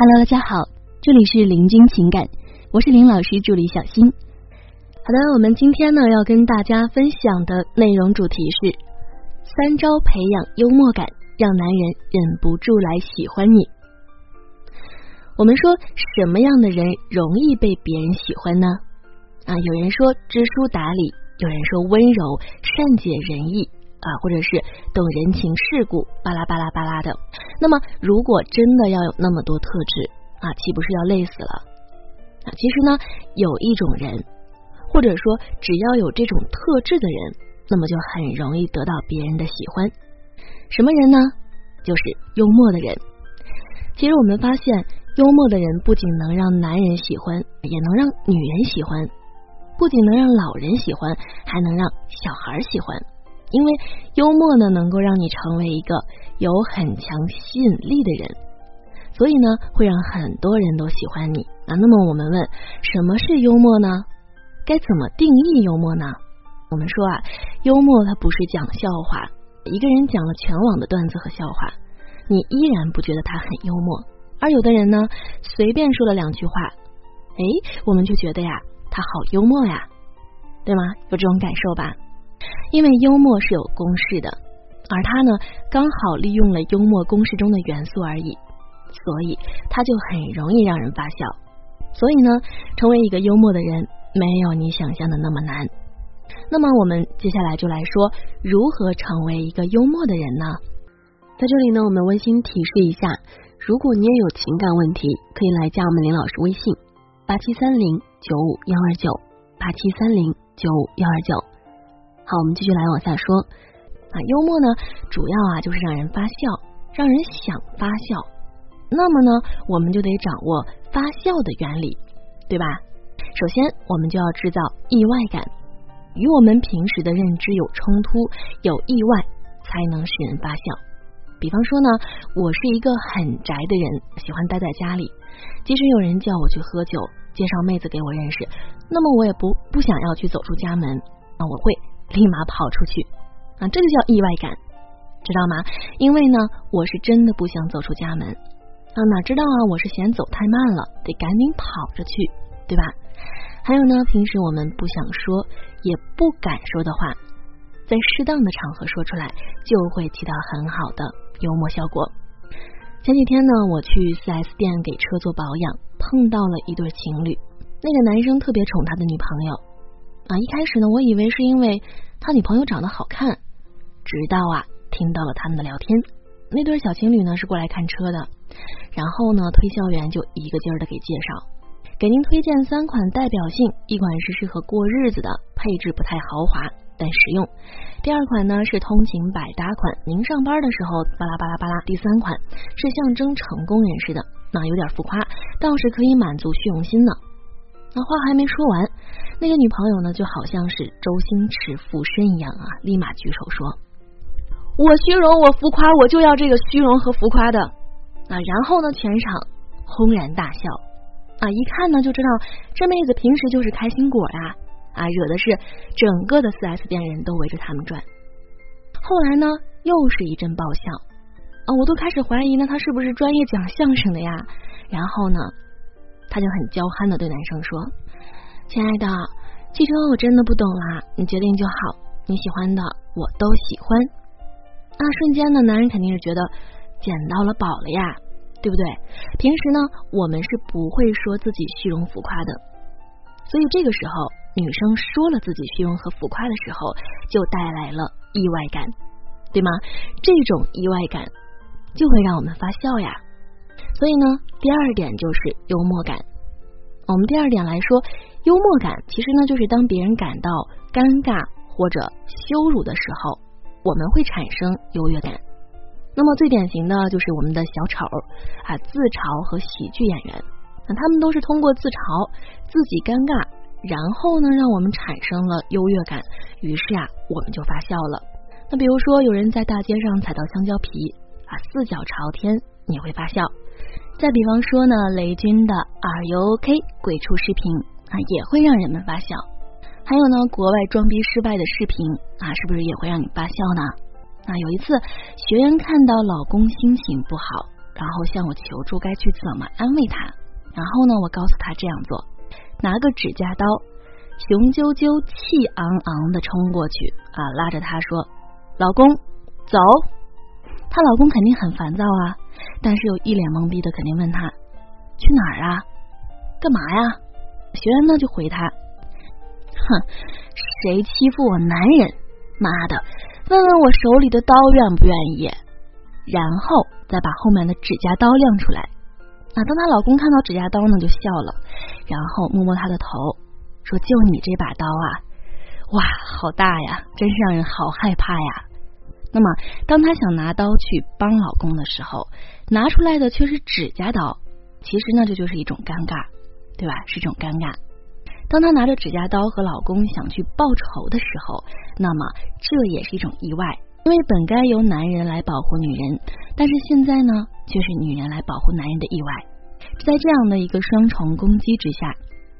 Hello，大家好，这里是林君情感，我是林老师助理小新。好的，我们今天呢要跟大家分享的内容主题是三招培养幽默感，让男人忍不住来喜欢你。我们说什么样的人容易被别人喜欢呢？啊，有人说知书达理，有人说温柔善解人意。啊，或者是懂人情世故，巴拉巴拉巴拉的。那么，如果真的要有那么多特质啊，岂不是要累死了？啊，其实呢，有一种人，或者说只要有这种特质的人，那么就很容易得到别人的喜欢。什么人呢？就是幽默的人。其实我们发现，幽默的人不仅能让男人喜欢，也能让女人喜欢；不仅能让老人喜欢，还能让小孩喜欢。因为幽默呢，能够让你成为一个有很强吸引力的人，所以呢，会让很多人都喜欢你啊。那么我们问，什么是幽默呢？该怎么定义幽默呢？我们说啊，幽默它不是讲笑话，一个人讲了全网的段子和笑话，你依然不觉得他很幽默，而有的人呢，随便说了两句话，哎，我们就觉得呀，他好幽默呀，对吗？有这种感受吧？因为幽默是有公式的，而他呢，刚好利用了幽默公式中的元素而已，所以他就很容易让人发笑。所以呢，成为一个幽默的人，没有你想象的那么难。那么，我们接下来就来说如何成为一个幽默的人呢？在这里呢，我们温馨提示一下，如果你也有情感问题，可以来加我们林老师微信：八七三零九五幺二九八七三零九五幺二九。好，我们继续来往下说啊。幽默呢，主要啊就是让人发笑，让人想发笑。那么呢，我们就得掌握发笑的原理，对吧？首先，我们就要制造意外感，与我们平时的认知有冲突，有意外才能使人发笑。比方说呢，我是一个很宅的人，喜欢待在家里。即使有人叫我去喝酒，介绍妹子给我认识，那么我也不不想要去走出家门啊，我会。立马跑出去啊，这就叫意外感，知道吗？因为呢，我是真的不想走出家门啊，哪知道啊，我是嫌走太慢了，得赶紧跑着去，对吧？还有呢，平时我们不想说也不敢说的话，在适当的场合说出来，就会起到很好的幽默效果。前几天呢，我去四 S 店给车做保养，碰到了一对情侣，那个男生特别宠他的女朋友。啊，一开始呢，我以为是因为他女朋友长得好看，直到啊听到了他们的聊天。那对小情侣呢是过来看车的，然后呢推销员就一个劲儿的给介绍，给您推荐三款代表性，一款是适合过日子的，配置不太豪华但实用；第二款呢是通勤百搭款，您上班的时候巴拉巴拉巴拉；第三款是象征成功人士的，那有点浮夸，倒是可以满足虚荣心呢。那话还没说完，那个女朋友呢，就好像是周星驰附身一样啊，立马举手说：“我虚荣，我浮夸，我就要这个虚荣和浮夸的。”啊，然后呢，全场轰然大笑啊！一看呢，就知道这妹子平时就是开心果呀啊，惹的是整个的四 S 店人都围着他们转。后来呢，又是一阵爆笑啊，我都开始怀疑呢，他是不是专业讲相声的呀？然后呢？他就很娇憨的对男生说：“亲爱的，汽车我真的不懂啦，你决定就好，你喜欢的我都喜欢。”那瞬间呢，男人肯定是觉得捡到了宝了呀，对不对？平时呢，我们是不会说自己虚荣浮夸的，所以这个时候女生说了自己虚荣和浮夸的时候，就带来了意外感，对吗？这种意外感就会让我们发笑呀。所以呢，第二点就是幽默感。我们第二点来说，幽默感其实呢，就是当别人感到尴尬或者羞辱的时候，我们会产生优越感。那么最典型的就是我们的小丑啊，自嘲和喜剧演员，那他们都是通过自嘲自己尴尬，然后呢，让我们产生了优越感，于是啊，我们就发笑了。那比如说，有人在大街上踩到香蕉皮啊，四脚朝天，你会发笑。再比方说呢，雷军的 Are you OK？鬼畜视频啊，也会让人们发笑。还有呢，国外装逼失败的视频啊，是不是也会让你发笑呢？啊，有一次学员看到老公心情不好，然后向我求助该去怎么安慰他。然后呢，我告诉他这样做：拿个指甲刀，雄赳赳、气昂昂的冲过去啊，拉着他说：“老公，走。”她老公肯定很烦躁啊，但是又一脸懵逼的，肯定问她去哪儿啊？干嘛呀？学员呢就回他：“哼，谁欺负我男人？妈的！问问我手里的刀愿不愿意？”然后再把后面的指甲刀亮出来。啊，当她老公看到指甲刀呢，就笑了，然后摸摸她的头，说：“就你这把刀啊，哇，好大呀，真是让人好害怕呀。”那么，当她想拿刀去帮老公的时候，拿出来的却是指甲刀。其实呢，这就是一种尴尬，对吧？是一种尴尬。当她拿着指甲刀和老公想去报仇的时候，那么这也是一种意外。因为本该由男人来保护女人，但是现在呢，却是女人来保护男人的意外。在这样的一个双重攻击之下，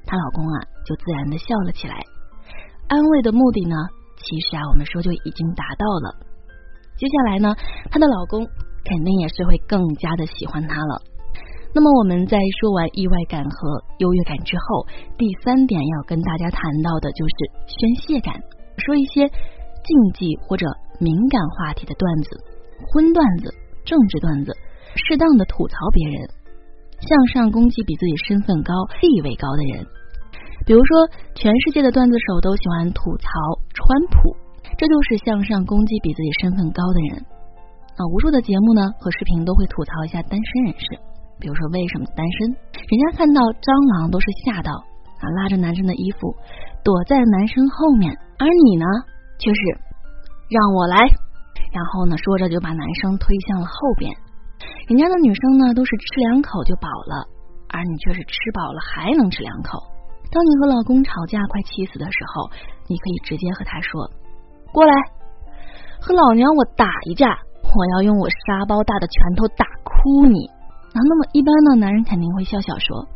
她老公啊就自然的笑了起来。安慰的目的呢，其实啊我们说就已经达到了。接下来呢，她的老公肯定也是会更加的喜欢她了。那么我们在说完意外感和优越感之后，第三点要跟大家谈到的就是宣泄感，说一些禁忌或者。敏感话题的段子、荤段子、政治段子，适当的吐槽别人，向上攻击比自己身份高、地位高的人。比如说，全世界的段子手都喜欢吐槽川普，这就是向上攻击比自己身份高的人啊。无数的节目呢和视频都会吐槽一下单身人士，比如说为什么单身？人家看到蟑螂都是吓到啊，拉着男生的衣服躲在男生后面，而你呢，却是。让我来，然后呢，说着就把男生推向了后边。人家的女生呢，都是吃两口就饱了，而你却是吃饱了还能吃两口。当你和老公吵架快气死的时候，你可以直接和他说：“过来，和老娘我打一架，我要用我沙包大的拳头打哭你。”啊，那么一般呢，男人肯定会笑笑说：“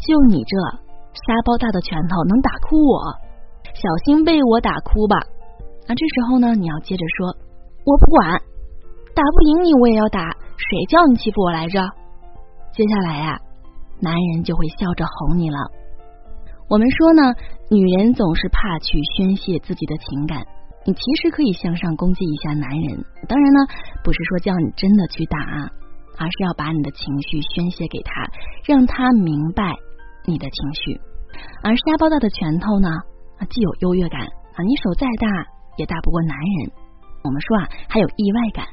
就你这沙包大的拳头能打哭我？小心被我打哭吧。”那这时候呢，你要接着说，我不管，打不赢你我也要打，谁叫你欺负我来着？接下来呀，男人就会笑着哄你了。我们说呢，女人总是怕去宣泄自己的情感，你其实可以向上攻击一下男人。当然呢，不是说叫你真的去打，而是要把你的情绪宣泄给他，让他明白你的情绪。而沙包大的拳头呢，啊既有优越感啊，你手再大。也打不过男人，我们说啊，还有意外感，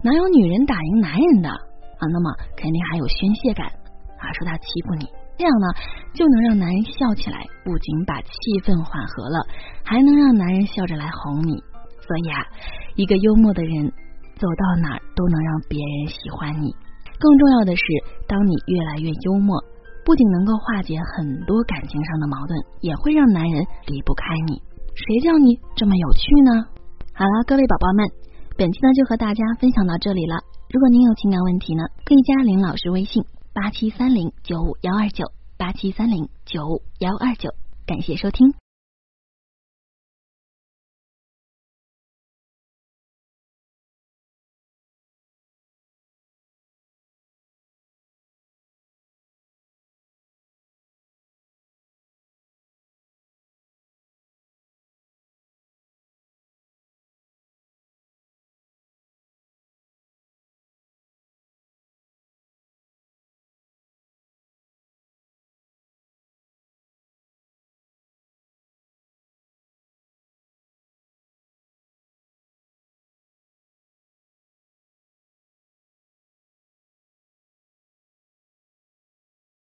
哪有女人打赢男人的啊？那么肯定还有宣泄感啊，说他欺负你，这样呢就能让男人笑起来，不仅把气氛缓和了，还能让男人笑着来哄你。所以啊，一个幽默的人走到哪儿都能让别人喜欢你。更重要的是，当你越来越幽默，不仅能够化解很多感情上的矛盾，也会让男人离不开你。谁叫你这么有趣呢？好了，各位宝宝们，本期呢就和大家分享到这里了。如果您有情感问题呢，可以加林老师微信八七三零九五幺二九八七三零九五幺二九。感谢收听。